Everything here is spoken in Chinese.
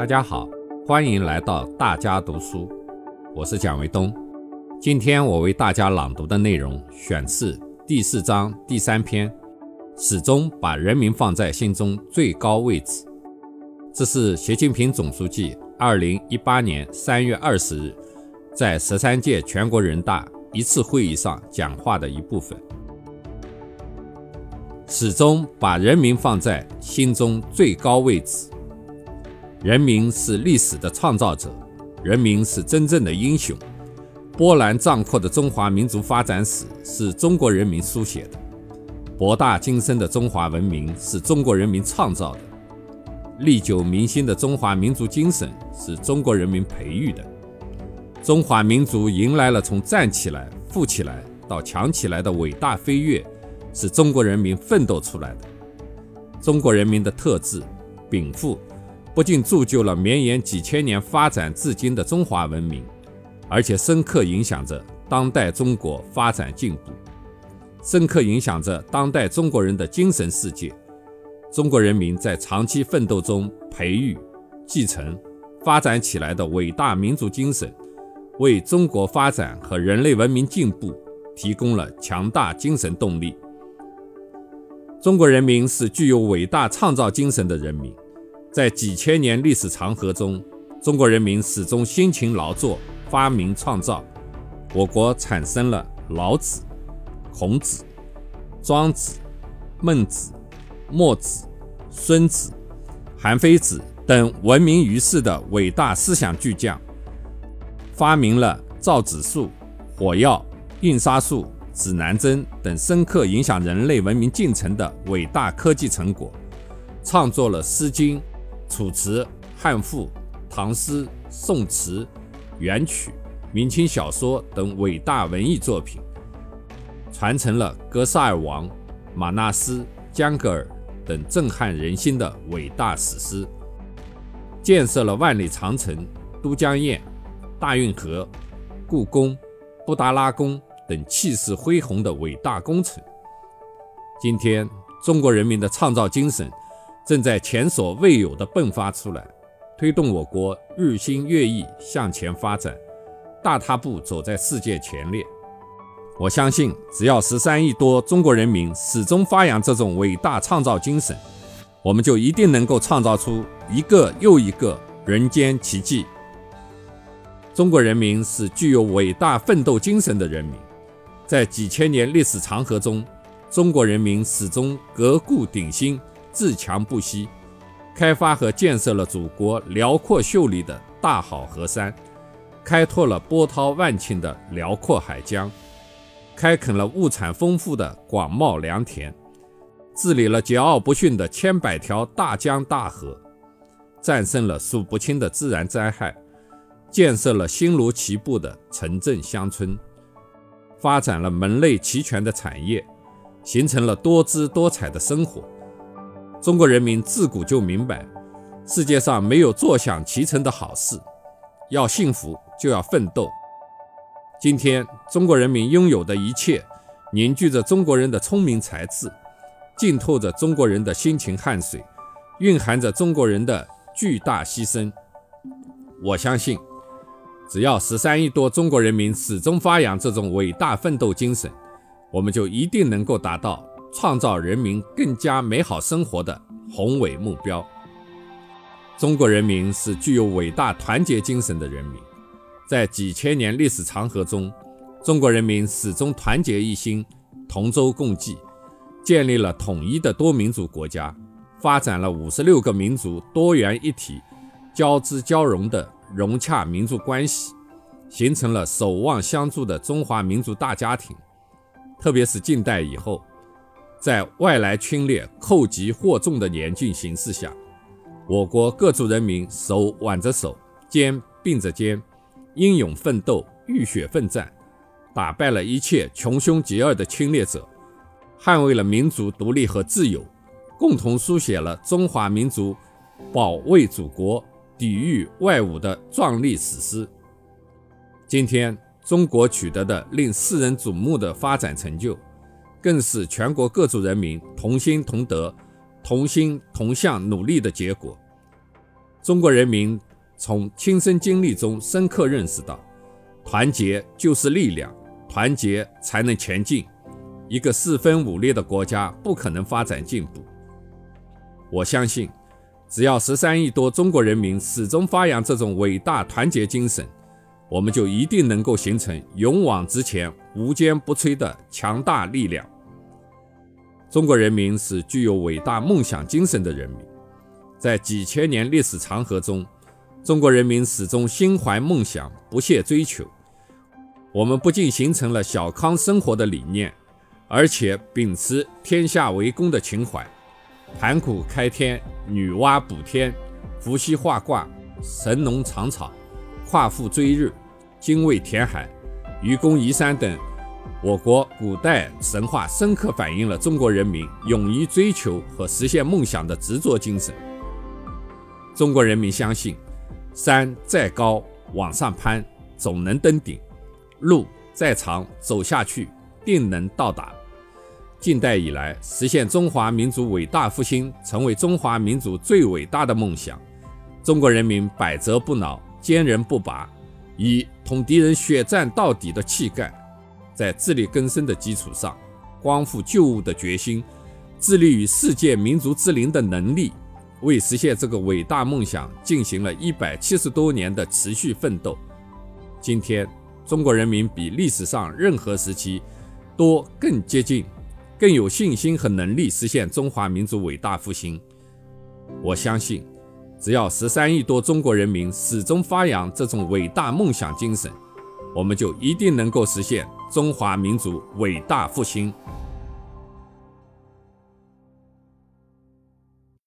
大家好，欢迎来到大家读书，我是蒋维东。今天我为大家朗读的内容选自第四章第三篇，始终把人民放在心中最高位置。这是习近平总书记二零一八年三月二十日在十三届全国人大一次会议上讲话的一部分。始终把人民放在心中最高位置。人民是历史的创造者，人民是真正的英雄。波澜壮阔的中华民族发展史是中国人民书写的，博大精深的中华文明是中国人民创造的，历久弥新的中华民族精神是中国人民培育的。中华民族迎来了从站起来、富起来到强起来的伟大飞跃，是中国人民奋斗出来的。中国人民的特质禀赋。不仅铸就了绵延几千年发展至今的中华文明，而且深刻影响着当代中国发展进步，深刻影响着当代中国人的精神世界。中国人民在长期奋斗中培育、继承、发展起来的伟大民族精神，为中国发展和人类文明进步提供了强大精神动力。中国人民是具有伟大创造精神的人民。在几千年历史长河中，中国人民始终辛勤劳作、发明创造，我国产生了老子、孔子、庄子、孟子、墨子、孙子、韩非子等闻名于世的伟大思想巨匠，发明了造纸术、火药、印刷术、指南针等深刻影响人类文明进程的伟大科技成果，创作了《诗经》。楚辞、汉赋、唐诗、宋词、元曲、明清小说等伟大文艺作品，传承了格萨尔王、马纳斯、江格尔等震撼人心的伟大史诗，建设了万里长城、都江堰、大运河、故宫、布达拉宫等气势恢宏的伟大工程。今天，中国人民的创造精神。正在前所未有的迸发出来，推动我国日新月异向前发展，大踏步走在世界前列。我相信，只要十三亿多中国人民始终发扬这种伟大创造精神，我们就一定能够创造出一个又一个人间奇迹。中国人民是具有伟大奋斗精神的人民，在几千年历史长河中，中国人民始终革故鼎新。自强不息，开发和建设了祖国辽阔秀丽的大好河山，开拓了波涛万顷的辽阔海疆，开垦了物产丰富的广袤良田，治理了桀骜不驯的千百条大江大河，战胜了数不清的自然灾害，建设了星罗棋布的城镇乡村，发展了门类齐全的产业，形成了多姿多彩的生活。中国人民自古就明白，世界上没有坐享其成的好事，要幸福就要奋斗。今天，中国人民拥有的一切，凝聚着中国人的聪明才智，浸透着中国人的辛勤汗水，蕴含着中国人的巨大牺牲。我相信，只要十三亿多中国人民始终发扬这种伟大奋斗精神，我们就一定能够达到。创造人民更加美好生活的宏伟目标。中国人民是具有伟大团结精神的人民，在几千年历史长河中，中国人民始终团结一心，同舟共济，建立了统一的多民族国家，发展了五十六个民族多元一体、交织交融的融洽民族关系，形成了守望相助的中华民族大家庭。特别是近代以后。在外来侵略寇急惑众的严峻形势下，我国各族人民手挽着手，肩并着肩，英勇奋斗，浴血奋战，打败了一切穷凶极恶的侵略者，捍卫了民族独立和自由，共同书写了中华民族保卫祖国、抵御外侮的壮丽史诗。今天，中国取得的令世人瞩目的发展成就。更是全国各族人民同心同德、同心同向努力的结果。中国人民从亲身经历中深刻认识到，团结就是力量，团结才能前进。一个四分五裂的国家不可能发展进步。我相信，只要十三亿多中国人民始终发扬这种伟大团结精神，我们就一定能够形成勇往直前、无坚不摧的强大力量。中国人民是具有伟大梦想精神的人民。在几千年历史长河中，中国人民始终心怀梦想，不懈追求。我们不仅形成了小康生活的理念，而且秉持天下为公的情怀，盘古开天，女娲补天，伏羲画卦，神农尝草，夸父追日，精卫填海，愚公移山等，我国古代神话深刻反映了中国人民勇于追求和实现梦想的执着精神。中国人民相信，山再高往上攀，总能登顶；路再长走下去，定能到达。近代以来，实现中华民族伟大复兴，成为中华民族最伟大的梦想。中国人民百折不挠、坚韧不拔，以同敌人血战到底的气概，在自力更生的基础上，光复旧物的决心，致力于世界民族之林的能力。为实现这个伟大梦想，进行了一百七十多年的持续奋斗。今天，中国人民比历史上任何时期都更接近、更有信心和能力实现中华民族伟大复兴。我相信，只要十三亿多中国人民始终发扬这种伟大梦想精神，我们就一定能够实现中华民族伟大复兴。